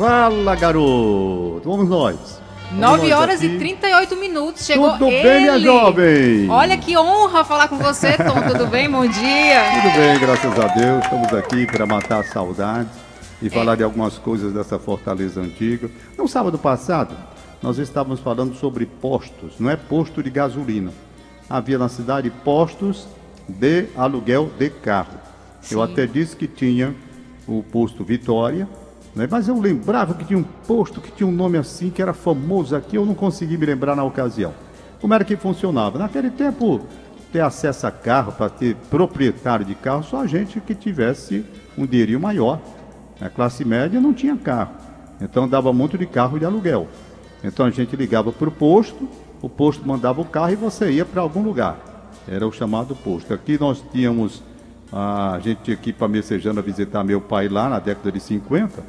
Fala, garoto. Vamos nós. 9 horas e 38 minutos. Chegou Tudo ele. bem, minha jovem? Olha que honra falar com você, Tom. Tudo bem? Bom dia. Tudo bem, graças a Deus. Estamos aqui para matar a saudade e falar de algumas coisas dessa fortaleza antiga. No sábado passado, nós estávamos falando sobre postos, não é posto de gasolina. Havia na cidade postos de aluguel de carro. Eu Sim. até disse que tinha o posto Vitória, né? mas eu lembrava que tinha um posto que tinha um nome assim, que era famoso aqui, eu não consegui me lembrar na ocasião. Como era que funcionava? Naquele tempo, ter acesso a carro, para ter proprietário de carro, só a gente que tivesse um dinheirinho maior. A classe média não tinha carro, então dava muito de carro de aluguel. Então a gente ligava para o posto, o posto mandava o carro e você ia para algum lugar. Era o chamado posto. Aqui nós tínhamos, a gente tinha que ir para Messejana visitar meu pai lá na década de 50,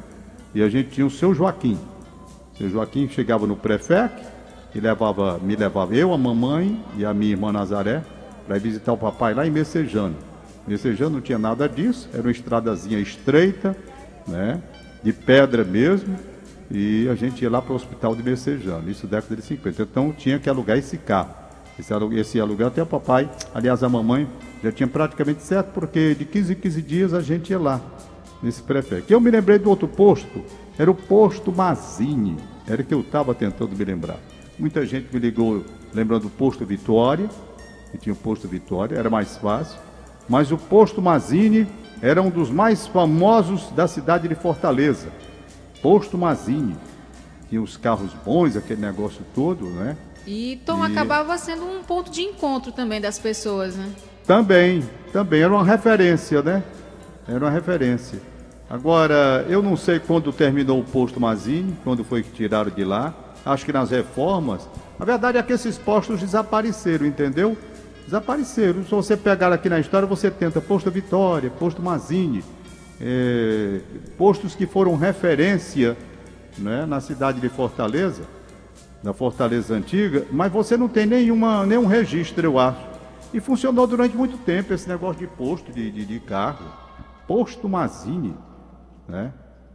e a gente tinha o seu Joaquim. O seu Joaquim chegava no Prefec e levava, me levava eu, a mamãe e a minha irmã Nazaré para visitar o papai lá em Messejana. Messejana não tinha nada disso, era uma estradazinha estreita, né, de pedra mesmo, e a gente ia lá para o hospital de Messejana, isso década de 50. Então tinha que alugar esse carro. Esse, esse aluguel até o papai, aliás a mamãe, já tinha praticamente certo, porque de 15 em 15 dias a gente ia lá, nesse prefeito. Eu me lembrei do outro posto, era o posto Mazini, era que eu estava tentando me lembrar. Muita gente me ligou lembrando do posto Vitória, que tinha o posto Vitória, era mais fácil. Mas o posto Mazini era um dos mais famosos da cidade de Fortaleza. Posto Mazini. Tinha os carros bons, aquele negócio todo, né? E Tom E- acabava sendo um ponto de encontro também das pessoas, né? Também, também era uma referência, né? Era uma referência. Agora, eu não sei quando terminou o posto Mazini, quando foi que tiraram de lá. Acho que nas reformas. A verdade é que esses postos desapareceram, entendeu? Desapareceram. Se você pegar aqui na história, você tenta posto Vitória, posto Mazini, eh, postos que foram referência né, na cidade de Fortaleza, da Fortaleza Antiga, mas você não tem nenhuma, nenhum registro, eu acho. E funcionou durante muito tempo esse negócio de posto de, de, de carro. Posto Mazini, né?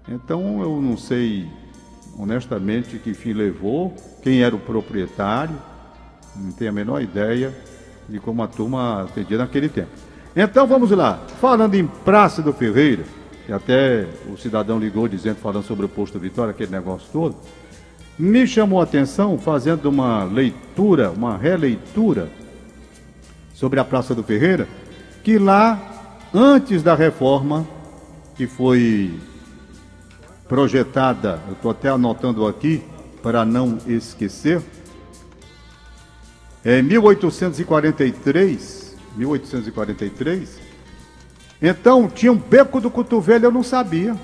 Então eu não sei honestamente que fim levou, quem era o proprietário, não tenho a menor ideia de como a turma atendia naquele tempo. Então vamos lá, falando em Praça do Ferreira, que até o cidadão ligou dizendo, falando sobre o posto Vitória, aquele negócio todo, me chamou a atenção fazendo uma leitura, uma releitura sobre a Praça do Ferreira, que lá, antes da reforma, que foi projetada, eu estou até anotando aqui para não esquecer, é 1843, 1843, então tinha um beco do cotovelo, eu não sabia.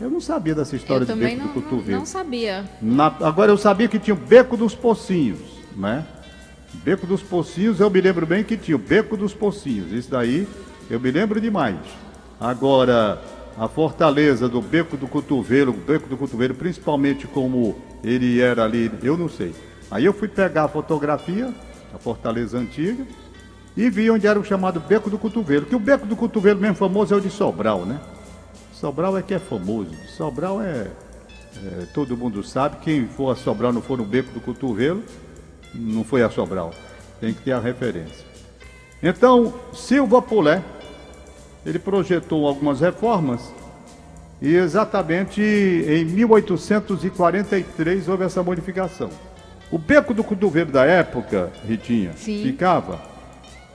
Eu não sabia dessa história de beco não, do cotovelo. não sabia. Na- agora eu sabia que tinha o Beco dos Pocinhos, né? Beco dos Pocinhos, eu me lembro bem que tinha o Beco dos Pocinhos. Isso daí eu me lembro demais. Agora, a fortaleza do Beco do Cotovelo, Beco do Cotovelo, principalmente como ele era ali, eu não sei. Aí eu fui pegar a fotografia, a fortaleza antiga, e vi onde era o chamado Beco do Cotovelo. Que o Beco do Cotovelo mesmo famoso é o de Sobral, né? Sobral é que é famoso. Sobral é, é, todo mundo sabe. Quem for a Sobral não for no beco do cotovelo, não foi a Sobral. Tem que ter a referência. Então, Silva Pulé, ele projetou algumas reformas e exatamente em 1843 houve essa modificação. O beco do cotovelo da época, Ritinha, Sim. ficava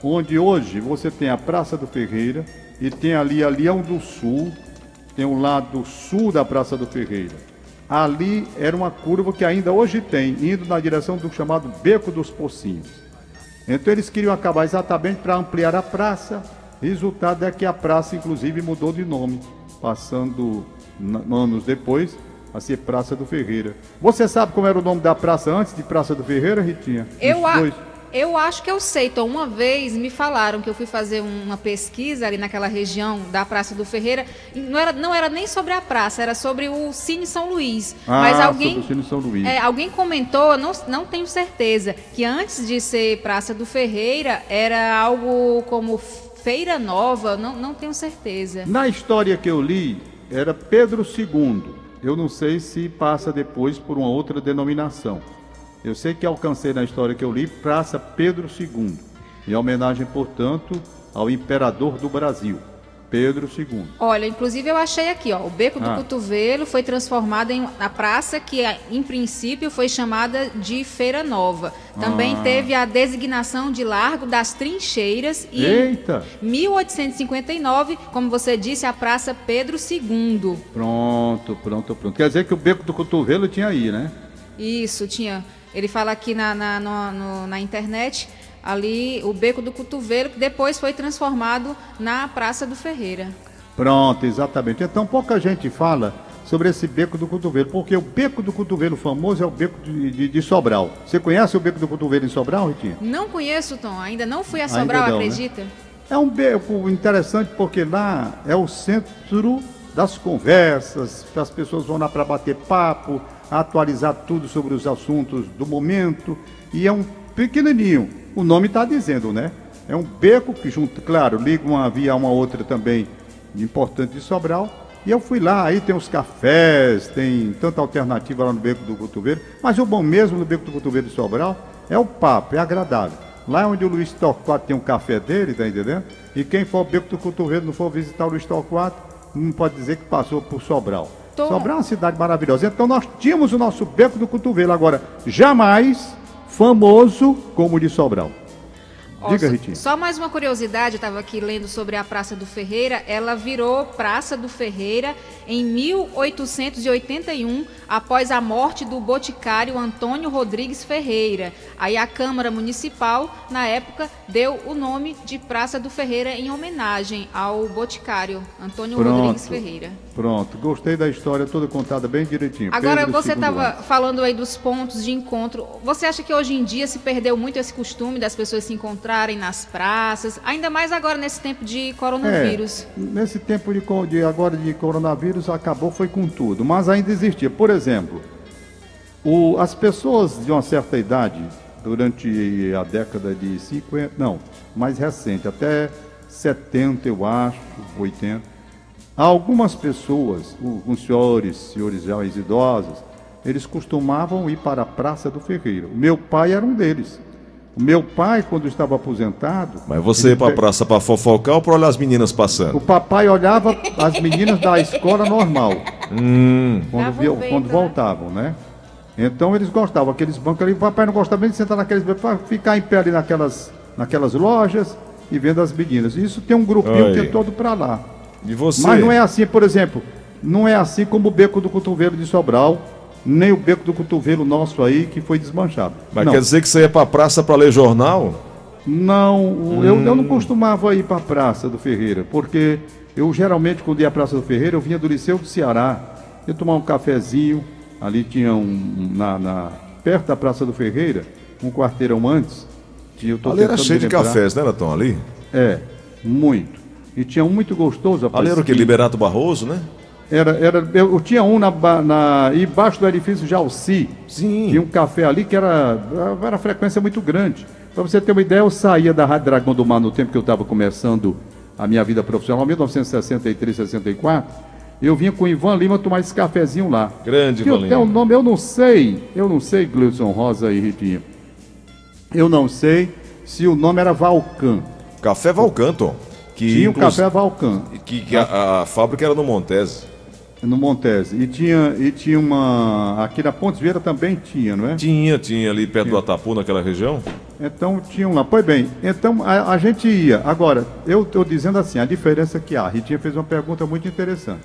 onde hoje você tem a Praça do Ferreira e tem ali a Leão do Sul, tem o lado sul da Praça do Ferreira. Ali era uma curva que ainda hoje tem, indo na direção do chamado Beco dos Pocinhos. Então eles queriam acabar exatamente para ampliar a praça. Resultado é que a praça, inclusive, mudou de nome, passando anos depois a ser Praça do Ferreira. Você sabe como era o nome da praça antes de Praça do Ferreira, Ritinha? Eu, a- dois. eu acho que eu sei, Tom. Uma vez me falaram que eu fui fazer uma pesquisa ali naquela região da Praça do Ferreira. Não era, não era nem sobre a praça, era sobre o Cine São Luís. Ah, Mas sobre alguém, o Cine São Luís. é, alguém comentou, não, não tenho certeza, que antes de ser Praça do Ferreira era algo como Feira Nova, não, não tenho certeza. Na história que eu li, era Pedro II. Eu não sei se passa depois por uma outra denominação. Eu sei que alcancei na história que eu li Praça Pedro II, em homenagem, portanto, ao imperador do Brasil. Pedro II. Olha, inclusive eu achei aqui, ó, o Beco do Ah. Cotovelo foi transformado em na praça que em princípio foi chamada de Feira Nova. Também Ah. teve a designação de Largo das Trincheiras e Eita! em 1859, como você disse, a Praça Pedro II. Pronto, pronto, pronto. Quer dizer que o beco do cotovelo tinha aí, né? Isso, tinha. Ele fala aqui na, na, no- no- na internet, ali, o Beco do Cotovelo, que depois foi transformado na Praça do Ferreira. Pronto, exatamente. Então pouca gente fala sobre esse beco do cotovelo, porque o beco do cotovelo famoso é o beco de, de- de Sobral. Você conhece o beco do cotovelo em Sobral, Ritinha? Não conheço, Tom, ainda não fui a Sobral, não, né? acredita? É um beco interessante porque lá é o centro das conversas, as pessoas vão lá para bater papo, atualizar tudo sobre os assuntos do momento, e é um pequenininho, o nome está dizendo, né? É um beco que junto, claro, liga uma via a uma outra também importante de Sobral, e eu fui lá, aí tem os cafés, tem tanta alternativa lá no Beco do Cotovelo, mas o bom mesmo no Beco do Cotovelo de Sobral é o papo, é agradável. Lá onde o Luiz Torquato tem um café dele, tá entendendo? E quem for ao Beco do Cotovelo, não for visitar o Luiz Torquato, não pode dizer que passou por Sobral. Tô- Sobral é uma cidade maravilhosa. Então nós tínhamos o nosso Beco do Cotovelo, agora jamais famoso como o de Sobral. Ó, Diga, Ritinha. Só mais uma curiosidade, eu estava aqui lendo sobre a Praça do Ferreira. Ela virou Praça do Ferreira em 1881, após a morte do boticário Antônio Rodrigues Ferreira. Aí a Câmara Municipal, na época, deu o nome de Praça do Ferreira em homenagem ao boticário Antônio Rodrigues Ferreira. Pronto, gostei da história toda contada bem direitinho. Agora, Pedro você estava falando aí dos pontos de encontro. Você acha que hoje em dia se perdeu muito esse costume das pessoas se encontrarem nas praças? Ainda mais agora nesse tempo de coronavírus. É, nesse tempo de, de agora de coronavírus acabou foi com tudo, mas ainda existia. Por exemplo, o- as pessoas de uma certa idade, durante a década de 50, não, mais recente, até 70 eu acho, 80, algumas pessoas, o- os senhores, senhores já idosos, eles costumavam ir para a Praça do Ferreiro. Meu pai era um deles. O meu pai, quando estava aposentado. Mas você ia pra pe- praça pra fofocar ou pra olhar as meninas o passando? papai olhava as meninas da escola normal, Hum, quando, venda, quando né? voltavam, né? Então eles gostavam, aqueles bancos ali. O papai não gostava nem de sentar naqueles bancos, para ficar em pé ali naquelas, naquelas lojas e vendo as meninas. Isso tem um grupinho Aí. que é todo para lá. E você? Mas não é assim, por exemplo, não é assim como o beco do cotovelo de Sobral, nem o beco do cotovelo nosso aí que foi desmanchado. Mas não. quer dizer que você ia pra praça pra ler jornal? Não, o- eu, eu não Hum. costumava ir para a Praça do Ferreira, porque eu geralmente, quando ia à Praça do Ferreira, eu vinha do Liceu do Ceará, ia tomar um cafezinho, ali tinha um, na, na- perto da Praça do Ferreira, um quarteirão antes, tinha, eu tô Ali era cheio de cafés, né, Latão? Ali? É, muito. E tinha um muito gostoso, rapaz. Ali era o que? Liberato Barroso, né? Era, era, eu, tinha um na, na, embaixo do edifício Jalci, Sim. tinha um café ali que era, era frequência muito grande. Para você ter uma ideia, eu saía da Rádio Dragão do Mar no tempo que eu estava começando a minha vida profissional, 1963, 64. Eu vinha com o Ivan Lima tomar esse cafezinho lá. Grande que Ivan até o Lima. nome, eu não sei, eu não sei, Gleudson Rosa e Ritinha. Eu não sei se o nome era Valcan. Café Valcanto. Que, Tinha o inclus- café Valcan. Que, que a, a fábrica era no Montese. No Montese. E tinha, e tinha uma. Aqui na Pontes Vieira também tinha, não é? Tinha, tinha ali perto do Atapu, naquela região. Então tinham lá. Pois bem, então a, a gente ia. Agora, eu estou dizendo assim, a diferença que há. A Ritinha fez uma pergunta muito interessante.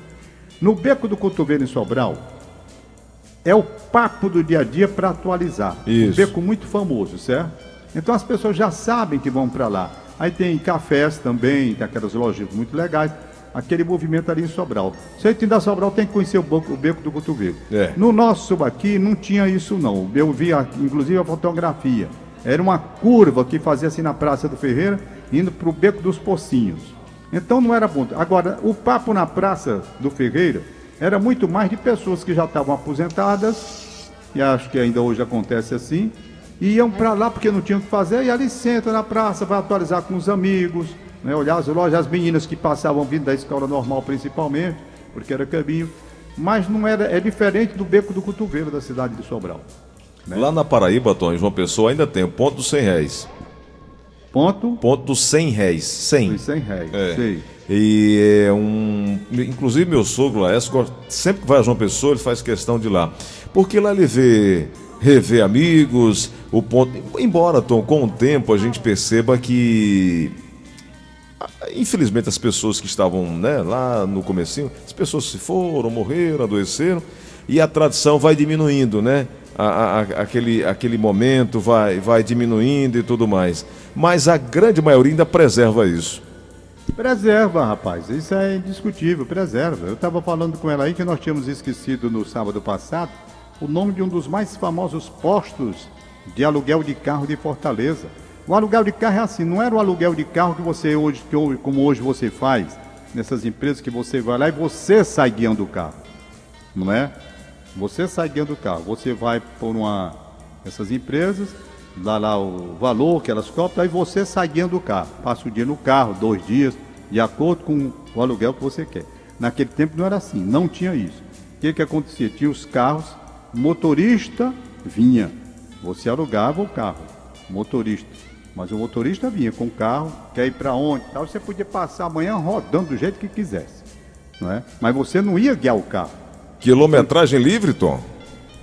No Beco do Cotovelo em Sobral, é o papo do dia a dia para atualizar. Isso. Um beco muito famoso, certo? Então as pessoas já sabem que vão para lá. Aí tem cafés também, tem aquelas lojas muito legais. Aquele movimento ali em Sobral. Se você da Sobral, tem que conhecer o, o Beco do Cotovelo. É. No nosso aqui não tinha isso não. Eu vi a- inclusive a fotografia. Era uma curva que fazia assim na Praça do Ferreira, indo para o Beco dos Pocinhos. Então não era bom. Agora, o papo na Praça do Ferreira era muito mais de pessoas que já estavam aposentadas, e acho que ainda hoje acontece assim, e iam para lá porque não tinham o que fazer, e ali senta na praça, vai atualizar com os amigos, né, olhar as lojas, as meninas que passavam vindo da escola normal principalmente, porque era caminho. mas não era, é diferente do beco do cotovelo da cidade de Sobral. Né? Lá na Paraíba, Tom, João Pessoa, ainda tem o ponto dos 100 réis. Ponto Ponto dos 100 réis. 100. dos 100 réis. É. Sei. E é um. Inclusive, meu sogro lá, sempre que vai a João Pessoa, ele faz questão de ir lá. Porque lá ele vê, revê amigos, o ponto. Embora, Tom, com o tempo a gente perceba que. ah, Infelizmente, as pessoas que estavam né, lá no comecinho, as pessoas se foram, morreram, adoeceram, e a tradição vai diminuindo, né? A- a- a- aquele, aquele momento vai, vai diminuindo e tudo mais. Mas a grande maioria ainda preserva isso. Preserva, rapaz. Isso é indiscutível, preserva. Eu estava falando com ela aí que nós tínhamos esquecido no sábado passado o nome de um dos mais famosos postos de aluguel de carro de Fortaleza. O aluguel de carro é assim, não era o aluguel de carro que você hoje, que hoje- como hoje você faz, nessas empresas que você vai lá e você sai guiando o carro. Não é? Você sai guiando o carro. Você vai por uma essas empresas, dá lá o valor que elas cobram, aí você sai guiando o carro. Passa o dia no carro, dois dias, de acordo com o aluguel que você quer. Naquele tempo não era assim, não tinha isso. O que, que acontecia? Tinha os carros, motorista vinha. Você alugava o carro, motorista. Mas o motorista vinha com o carro, quer ir para onde? Tal, você podia passar amanhã rodando do jeito que quisesse. Não é? Mas você não ia guiar o carro. Quilometragem livre, Tom?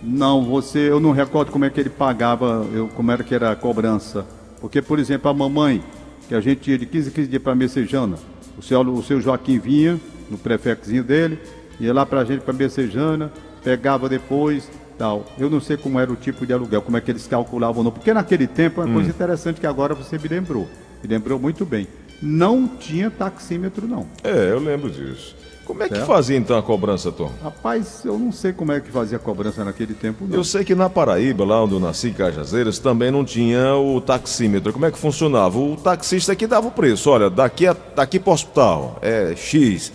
Não, você, eu não recordo como é que ele pagava, eu, como era que era a cobrança. Porque, por exemplo, a mamãe, que a gente ia de 15 em 15 dias para Messejana, o seu, o seu Joaquim vinha, no prefectozinho dele, ia lá para a gente para Messejana, pegava depois, tal. Eu não sei como era o tipo de aluguel, como é que eles calculavam, não. Porque naquele tempo, é uma coisa interessante que agora você me lembrou, me lembrou muito bem. Não tinha taxímetro, não. É, eu lembro disso. Como é que Certo. fazia então a cobrança, Tom? Rapaz, eu não sei como é que fazia a cobrança naquele tempo, não. Eu sei que na Paraíba, lá onde eu nasci, em Cajazeiras, também não tinha o taxímetro. Como é que funcionava? O taxista que dava o preço. Olha, daqui, a, daqui para o hospital é X.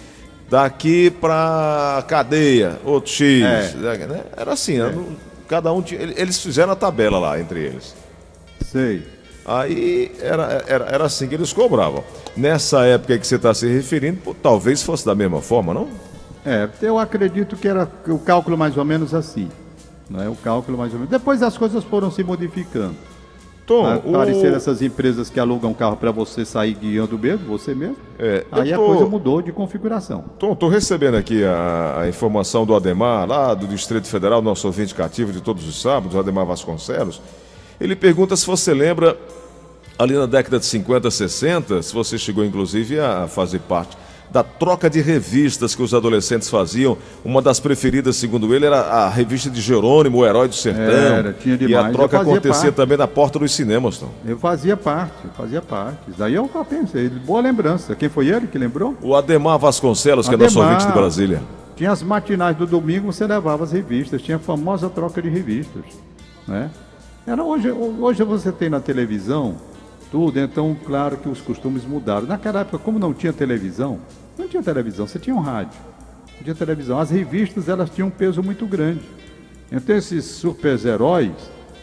Daqui para cadeia, outro X. É. né? Era assim? Não- cada um tinha, eles fizeram a tabela lá entre eles. Sei. Aí era, era, era assim que eles cobravam. Nessa época que você está se referindo, talvez fosse da mesma forma, não? É, eu acredito que era o cálculo mais ou menos assim. Não é o cálculo mais ou menos. Depois as coisas foram se modificando. Tom, Apareceram o... essas empresas que alugam carro para você sair guiando mesmo, você mesmo. É, Aí eu a tô- coisa mudou de configuração. Tom, tô recebendo aqui a, a informação do Ademar, lá do Distrito Federal, nosso ouvinte cativo de todos os sábados, o Ademar Vasconcelos. Ele pergunta se você lembra, ali na década de 50, 60, se você chegou inclusive a fazer parte da troca de revistas que os adolescentes faziam. Uma das preferidas, segundo ele, era a revista de Jerônimo, o Herói do Sertão. Era, tinha E demais. a Eu troca acontecia parte. também na porta dos cinemas, Tom. Eu fazia parte, eu fazia parte. Daí eu pensei, boa lembrança. Quem foi ele que lembrou? O Ademar Vasconcelos, que é nosso Ademar. ouvinte de Brasília. Tinha as matinais do domingo, você levava as revistas, tinha a famosa troca de revistas, né? Era hoje, hoje você tem na televisão tudo, então claro que os costumes mudaram. Naquela época, como não tinha televisão, não tinha televisão, você tinha um rádio, não tinha televisão. As revistas elas tinham um peso muito grande. Então esses super-heróis,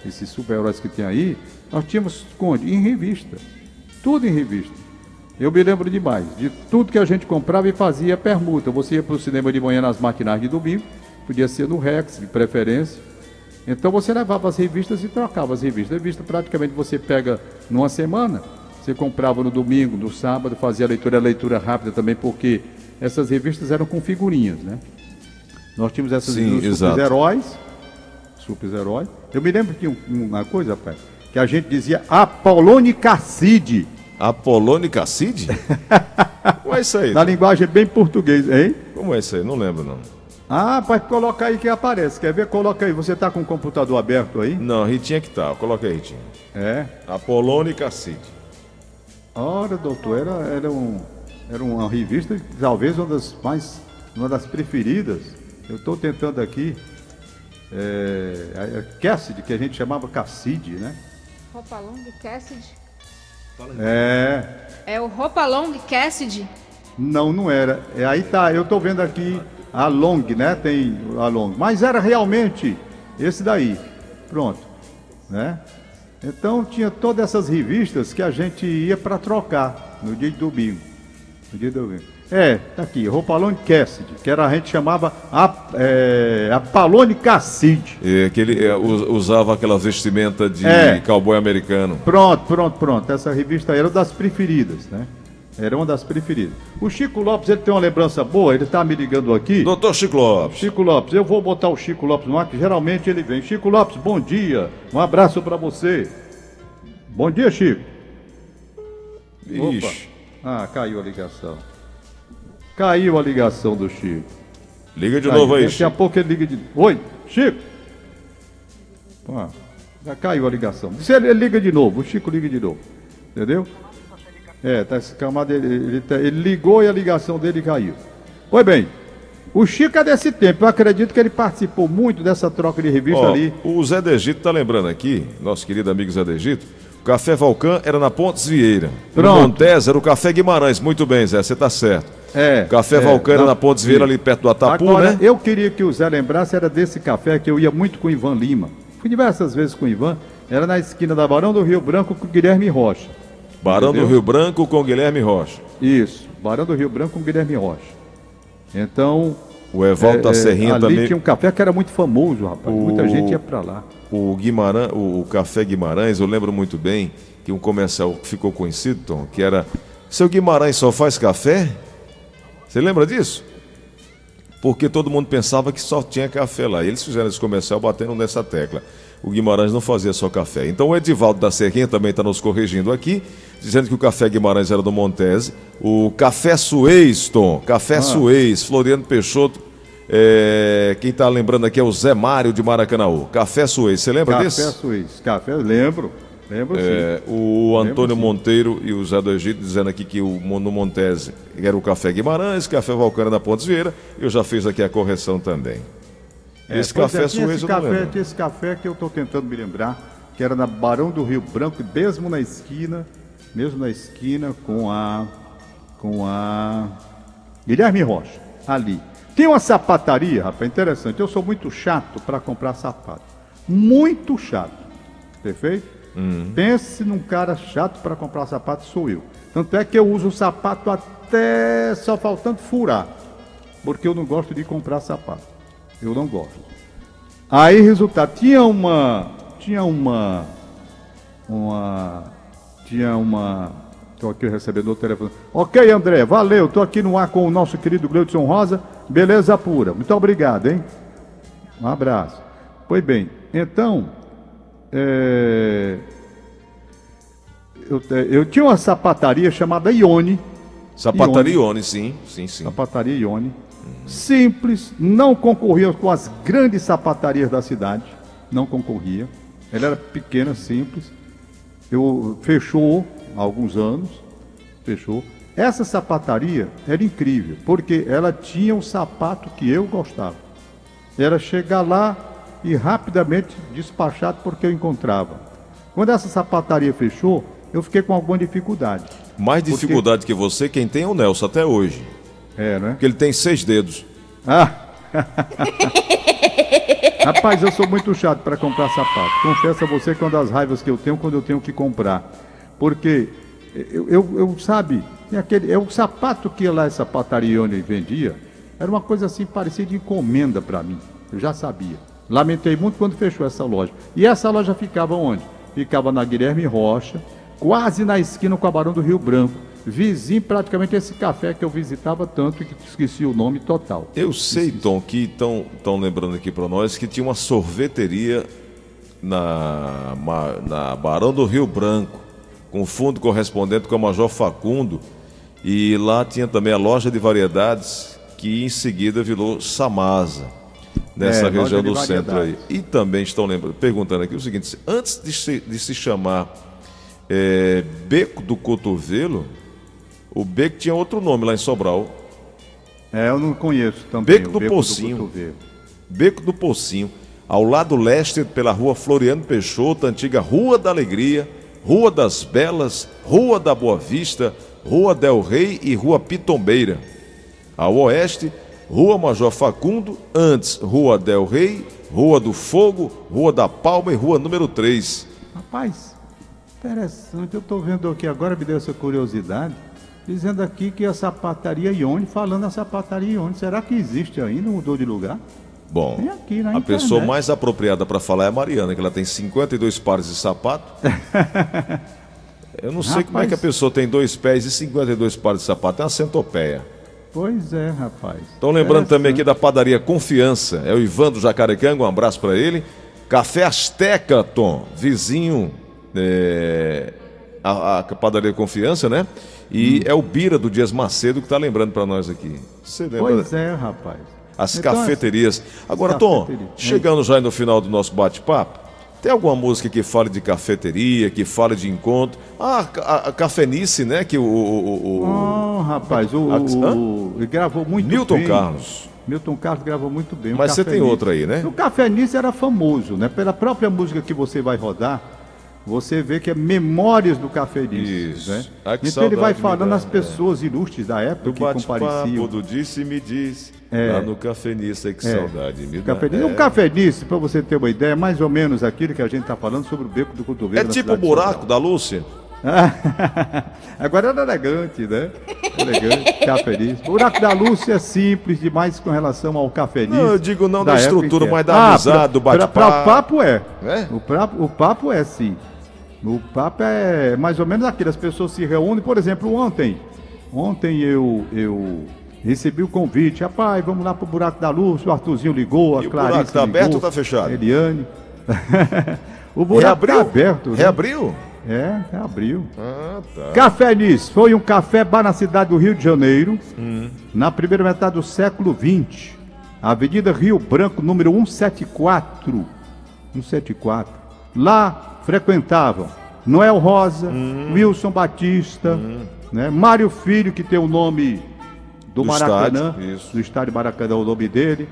esses super-heróis que tem aí, nós tínhamos? Em revista, tudo em revista. Eu me lembro demais de tudo que a gente comprava e fazia permuta. Você ia para o cinema de manhã nas matinais de domingo, podia ser no Rex, de preferência. Então você levava as revistas e trocava as revistas. A revista praticamente você pega numa semana, você comprava no domingo, no sábado, fazia a leitura, a leitura rápida também, porque essas revistas eram com figurinhas, né? Nós tínhamos essas Sim, super-heróis, super-heróis. Eu me lembro que um- uma coisa, pai, que a gente dizia Apolone Casside. Apolônio Casside? Como é isso aí? Na linguagem bem português, hein? Como é isso aí? Não lembro, não. Ah, pode colocar aí que aparece. Quer ver? Coloca aí. Você tá com o computador aberto aí? Não, Ritinha que tá. Coloca aí, Ritinha. É. Apolônio e Casside. Ora, doutor, era, era, um, era uma revista, talvez uma das mais, uma das preferidas. Eu estou tentando aqui. É, Cassidy, que a gente chamava Casside, né? Roupa Long Cassidy. É. É o Roupa Long Cassidy. Não, não era. É, aí tá, eu estou vendo aqui a Long, né? Tem a Long. Mas era realmente esse daí. Pronto. Né? Então tinha todas essas revistas que a gente ia para trocar no dia de domingo. No dia de domingo. É, tá aqui, Roupalone Cassidy, que era a gente chamava a, é, a Palone Cassidy. É, que ele é, usava aquela vestimenta de É. cowboy americano. Pronto, pronto, pronto. Essa revista era das preferidas, né? Era uma das preferidas. O Chico Lopes, ele tem uma lembrança boa, ele tá me ligando aqui. Doutor Chico Lopes. Chico Lopes, eu vou botar o Chico Lopes no ar, que geralmente ele vem. Chico Lopes, bom dia. Um abraço pra você. Bom dia, Chico. Opa. Ixi, Ah, caiu a ligação. Caiu a ligação do Chico. liga de Caiu. novo aí, Daqui a pouco ele liga de. Oi, Chico! Ah, já caiu a ligação. Se ele, ele liga de novo, o Chico liga de novo. Entendeu? É, tá escamado, ele, ele, tá- ele ligou e a ligação dele caiu. Pois bem, o Chico é desse tempo. Eu acredito que ele participou muito dessa troca de revista Ó, ali. o Zé Degito tá lembrando aqui, nosso querido amigo Zé Degito, o Café Valcã era na Pontes Vieira. No Pronto. Montes era o Café Guimarães. Muito bem, Zé, você tá certo. É. O Café é, Valcã era na Pontes Vieira, ali perto do Atapu, Agora, né? eu queria que o Zé lembrasse, era desse café que eu ia muito com o Ivan Lima. Fui diversas vezes com o Ivan. Era na esquina da Barão do Rio Branco com o Guilherme Rocha. Barão Entendeu? do Rio Branco com Guilherme Rocha. Isso, Barão do Rio Branco com Guilherme Rocha. Então. O Evaldo é, é, Serrinha ali também. tinha um café que era muito famoso, rapaz. Muita O- gente ia pra lá. O Guimarães, o, o Café Guimarães, eu lembro muito bem que um comercial ficou conhecido, Tom, que era Seu Guimarães só faz café? Você lembra disso? Porque todo mundo pensava que só tinha café lá. E eles fizeram esse comercial batendo nessa tecla. O Guimarães não fazia só café. Então o Edivaldo da Serrinha também está nos corrigindo aqui, dizendo que o Café Guimarães era do Montese. O Café Suez, Tom, Café Suez, Floriano Peixoto. é, quem está lembrando aqui é o Zé Mário de Maracanaú. Café Suez, você lembra Café desse? Suíço. Café, lembro. Lembro sim. É, o Antônio Lembro. Monteiro e o Zé do Egito dizendo aqui que o no Montese era o Café Guimarães, Café Valcana da Pontes Vieira. Eu já fiz aqui a correção também. É, esse café é, Suez esse café, tinha esse café que eu estou tentando me lembrar, que era na Barão do Rio Branco, mesmo na esquina, mesmo na esquina com a com a Guilherme Rocha, ali. Tem uma sapataria, rapaz, interessante. Eu sou muito chato para comprar sapato. Muito chato. Perfeito? Hum. Pense num cara chato para comprar sapato, sou eu. Tanto é que eu uso o sapato até só faltando furar. Porque eu não gosto de comprar sapato. Eu não gosto. Aí, resultado, tinha uma. Tinha uma. Uma. Tinha uma. Estou aqui recebendo o telefone. Ok, André, valeu. Estou aqui no ar com o nosso querido Gleudson Rosa. Beleza pura. Muito obrigado, hein? Um abraço. Pois bem, então. é, Eu, eu tinha uma sapataria chamada Ione. Sapataria Ione, sim, sim, sim. Sapataria Ione. Simples, não concorria com as grandes sapatarias da cidade. Não concorria. Ela era pequena, simples. Eu, fechou há alguns anos. Fechou. Essa sapataria era incrível, porque ela tinha o sapato que eu gostava. Era chegar lá e rapidamente despachado porque eu encontrava. Quando essa sapataria fechou, eu fiquei com alguma dificuldade. Mais Porque- dificuldade que você, quem tem é o Nelson até hoje. É, né? Porque ele tem seis dedos. Ah! Rapaz, eu sou muito chato para comprar sapato. Confesso a você que é uma das raivas que eu tenho quando eu tenho que comprar. Porque eu, eu, eu sabe, tem aquele, é o sapato que lá essa patarione vendia, era uma coisa assim parecida de encomenda para mim. Eu já sabia. Lamentei muito quando fechou essa loja. E essa loja ficava onde? Ficava na Guilherme Rocha, quase na esquina com a Barão do Rio Branco. Vizinho praticamente esse café que eu visitava tanto que esqueci o nome total. Eu sei, Tom, que estão lembrando aqui para nós que tinha uma sorveteria na, na Barão do Rio Branco, com fundo correspondente com a Major Facundo, e lá tinha também a loja de variedades, que em seguida virou Samasa, nessa É, região do centro aí. E também estão lembrando, perguntando aqui o seguinte: antes de se, de se chamar é, Beco do Cotovelo, o beco tinha outro nome lá em Sobral. É, eu não conheço também. Beco do Pocinho. Beco do Pocinho, ao lado leste pela rua Floriano Peixoto, antiga Rua da Alegria, Rua das Belas, Rua da Boa Vista, Rua Del Rey e Rua Pitombeira. Ao oeste, Rua Major Facundo, antes Rua Del Rey, Rua do Fogo, Rua da Palma e Rua número 3. Rapaz, interessante. Eu estou vendo aqui agora, me deu essa curiosidade. Dizendo aqui que a sapataria Ione, falando a sapataria Ione. Será que existe ainda? Mudou de lugar? Bom, aqui a internet. pessoa mais apropriada para falar é a Mariana, que ela tem 52 pares de sapato. Eu não sei como é que a Rapaz. pessoa tem dois pés e 52 pares de sapato. É uma centopeia. Pois é, rapaz. Estão lembrando também aqui da padaria Confiança. É o Ivan do Jacarecanga, um abraço para ele. Café Azteca, Tom, vizinho. é, a, a padaria Confiança, né? E Hum. é o Bira do Dias Macedo que está lembrando para nós aqui. Você lembra? Pois é, rapaz. As Então, cafeterias. Agora, Tom, chegando já no final do nosso bate-papo, tem alguma música que fale de cafeteria, que fale de encontro? Ah, a, a Cafenice, né? Que o. o- o- o- Oh, rapaz, o, Ah, o- ele gravou muito Milton bem. Carlos. Milton Carlos gravou muito bem. o Mas você tem outra aí, né? O Café Nice era famoso, né? Pela própria música que você vai rodar, você vê que é Memórias do Café Nice. Isso. Né? Ah, então ele vai falando as pessoas ilustres da época Do que compareciam. do Disse Me Diz. É. Lá no Cafenice, que É. saudade me dá. Café Nice. É. O Café Nice, para você ter uma ideia, é mais ou menos aquilo que a gente está falando sobre o Beco do Cotovelo. É tipo o buraco da Lúcia? Agora era elegante, né? Elegante, Café Nice. O Buraco da Lúcia é simples demais com relação ao Café Nice. Não, eu digo não da época estrutura, que mas é. da amizade, do pra- pra- bate-papo. O papo é. É? O, pra- o papo é sim. O papo é mais ou menos aquilo. As pessoas se reúnem. Por exemplo, ontem. Ontem eu, eu recebi o convite. Rapaz, vamos lá pro Buraco da Luz. O Arthurzinho ligou, a E o Clarice buraco tá ligou, aberto ou tá fechado? Eliane. o buraco tá aberto. né? Reabriu? É, abriu. Ah, tá. Café Nis foi um café bar na cidade do Rio de Janeiro, Hum. na primeira metade do século XX. Avenida Rio Branco, número 174. 174. Lá frequentavam Noel Rosa, Hum. Wilson Batista, né? Mário Filho, que tem o nome do, Do Maracanã, estádio, isso. do estádio Maracanã, o nome dele.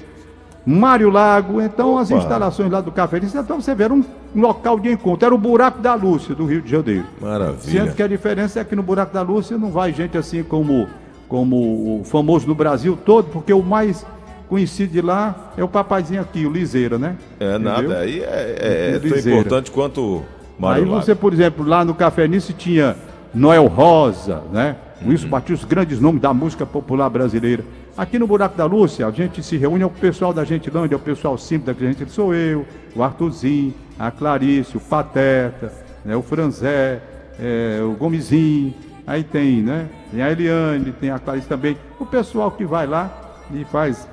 Mário Lago, então as Opa. instalações lá do Café então você vê, era um local de encontro, era o Buraco da Lúcia, do Rio de Janeiro. Maravilha. Sendo que a diferença é que no Buraco da Lúcia não vai gente assim como, como o famoso no Brasil todo, porque o mais conhecido de lá é o papazinho aqui, o Liseira, né? É nada, Entendeu? aí é, é, é tão importante quanto o Mário Aí Lago. você, por exemplo, lá no Café Nice tinha Noel Rosa, né? Uhum. Wilson Batista, os grandes nomes da música popular brasileira. Aqui no Buraco da Lúcia, a gente se reúne, é o pessoal da Gentilândia, é o pessoal simples da gente, sou eu, o Arthurzinho, a Clarice, o Pateta, né? o Franzé, é, o Gomezinho, aí tem, né? Tem a Eliane, tem a Clarice também. O pessoal que vai lá e faz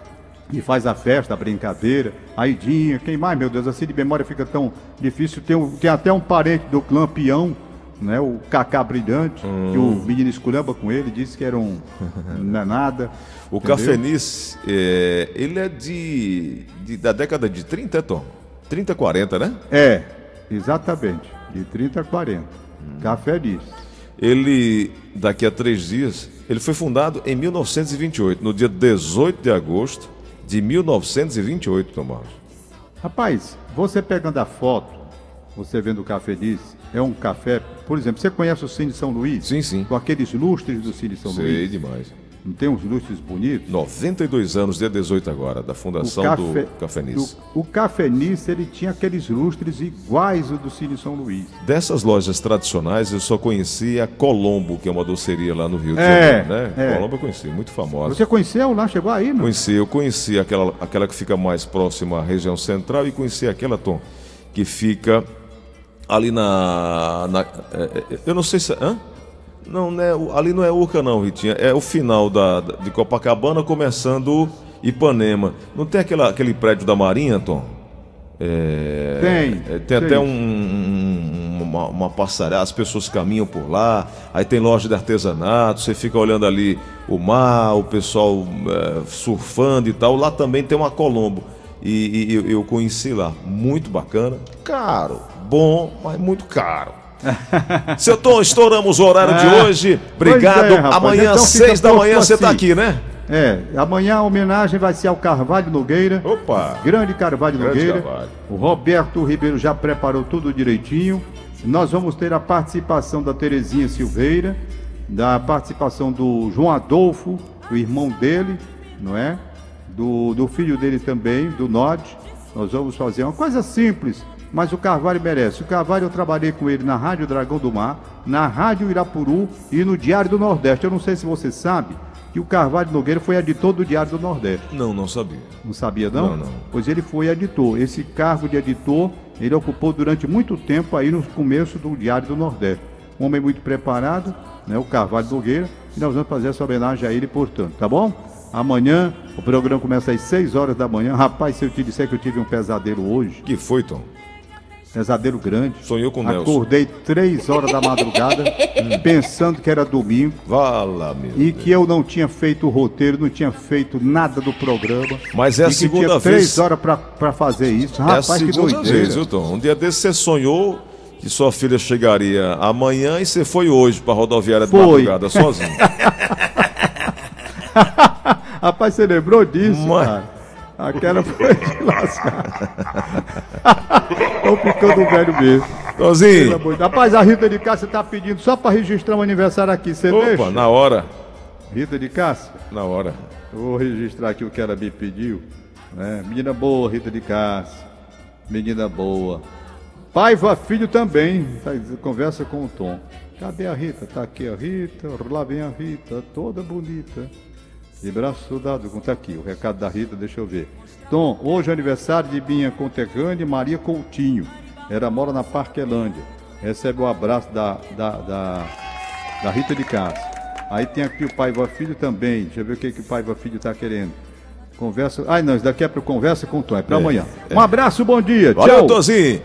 e faz a festa, a brincadeira, a Idinha, quem mais, meu Deus, assim de memória fica tão difícil. Tem, tem até um parente do clã Peão, né, o Cacá Brilhante, que o menino esculhamba com ele, disse que era um não é nada. O entendeu? Cafenice, é, ele é de, de- da década de 30, é, Tom? 30, 40, né? É, exatamente, de 30 a 40. Café diz. Ele, daqui a três dias, ele foi fundado em 1928, no dia 18 de agosto de 1928, Tomás. Rapaz, você pegando a foto, você vendo o Café diz, é um café, por exemplo, você conhece o Cine São Luís? Sim, sim. Com aqueles lustres do Cine São Sei Luís? demais. Não tem uns lustres bonitos? 92 anos, dia 18 agora, da fundação do Cafenice. O, o Cafenice, ele tinha aqueles lustres iguais ao do Cine São Luís. Dessas lojas tradicionais, eu só conheci a Colombo, que é uma doceria lá no Rio de É, Janeiro, né? é. Colombo eu conheci, muito famosa. Você conheceu lá? Chegou aí, não? Conheci, eu conheci aquela, aquela que fica mais próxima à região central e conheci aquela, Tom, que fica ali na. na- é, é, eu não sei se. Hã? Não, é, o- ali não é Urca, não, Ritinha. É o final da, da- de Copacabana, começando Ipanema. Não tem aquela, aquele prédio da Marinha, Tom? É, Tem, é, tem tem. até um, um- uma, uma passarela, as pessoas caminham por lá, aí tem loja de artesanato, você fica olhando ali o mar, o pessoal é, surfando e tal. Lá também tem uma Colombo. E, e eu, eu conheci lá, muito bacana, caro, bom, mas muito caro. Seu Tom, estouramos o horário de Ah, hoje. Obrigado. é. Amanhã, Então seis da manhã, você está assim. aqui, né? É, amanhã a homenagem vai ser ao Carvalho Nogueira. Opa! Grande Carvalho Grande Nogueira. Carvalho. O Roberto Ribeiro já preparou tudo direitinho. Nós vamos ter a participação da Terezinha Silveira, da participação do João Adolfo, o irmão dele, não é? Do, do filho dele também, do Nod. Nós vamos fazer uma coisa simples, mas o Carvalho merece. O Carvalho eu trabalhei com ele na Rádio Dragão do Mar, na Rádio Irapuru e no Diário do Nordeste. Eu não sei se você sabe que o Carvalho Nogueira foi editor do Diário do Nordeste. Não, não sabia. Não sabia não? Não, não. Pois ele foi editor. Esse cargo de editor ele ocupou durante muito tempo aí no começo do Diário do Nordeste. Um homem muito preparado, né, o Carvalho Nogueira, e nós vamos fazer essa homenagem a ele, portanto, tá bom? Amanhã o programa começa às 6 horas da manhã. Rapaz, se eu te disser que eu tive um pesadelo hoje, que foi, Tom? Pesadelo grande. Sonhou com Nelson. Acordei 3 horas da madrugada, pensando que era domingo. Vala, meu E Deus. que eu não tinha feito o roteiro, não tinha feito nada do programa. Mas é a que segunda tinha vez. três horas pra, pra fazer isso. É a Rapaz, que segunda doideira. vez, viu, Tom? Um dia desse você sonhou que sua filha chegaria amanhã e você foi hoje pra rodoviária de Foi. madrugada sozinho. Rapaz, você lembrou disso, Mas- cara? Aquela foi de lascar. Tô ficando velho mesmo. Deus. Rapaz, a Rita de Cássia tá pedindo só pra registrar um aniversário aqui. Você opa, deixa? na hora, Rita de Cássia? na hora. Eu vou registrar aqui o que ela me pediu. né? Menina boa, Rita de Cássia. Menina boa. Paiva Filho também. Tá, Conversa com o Tom. Cadê a Rita? Tá aqui a Rita. Lá vem a Rita, toda bonita. De braço dado. Tá aqui o recado da Rita, deixa eu ver. Tom, hoje é aniversário de minha conterrânea Maria Coutinho. Ela mora na Parquelândia. Recebe o abraço da, da, da, da Rita de Cássia. Aí tem aqui o Paiva Filho também. Deixa eu ver o que, que o Paiva Filho tá querendo. Conversa. Ai, não, isso daqui é para conversa com o Tom, é para amanhã. Um abraço, bom dia. Valeu, Tchau. Tozinho.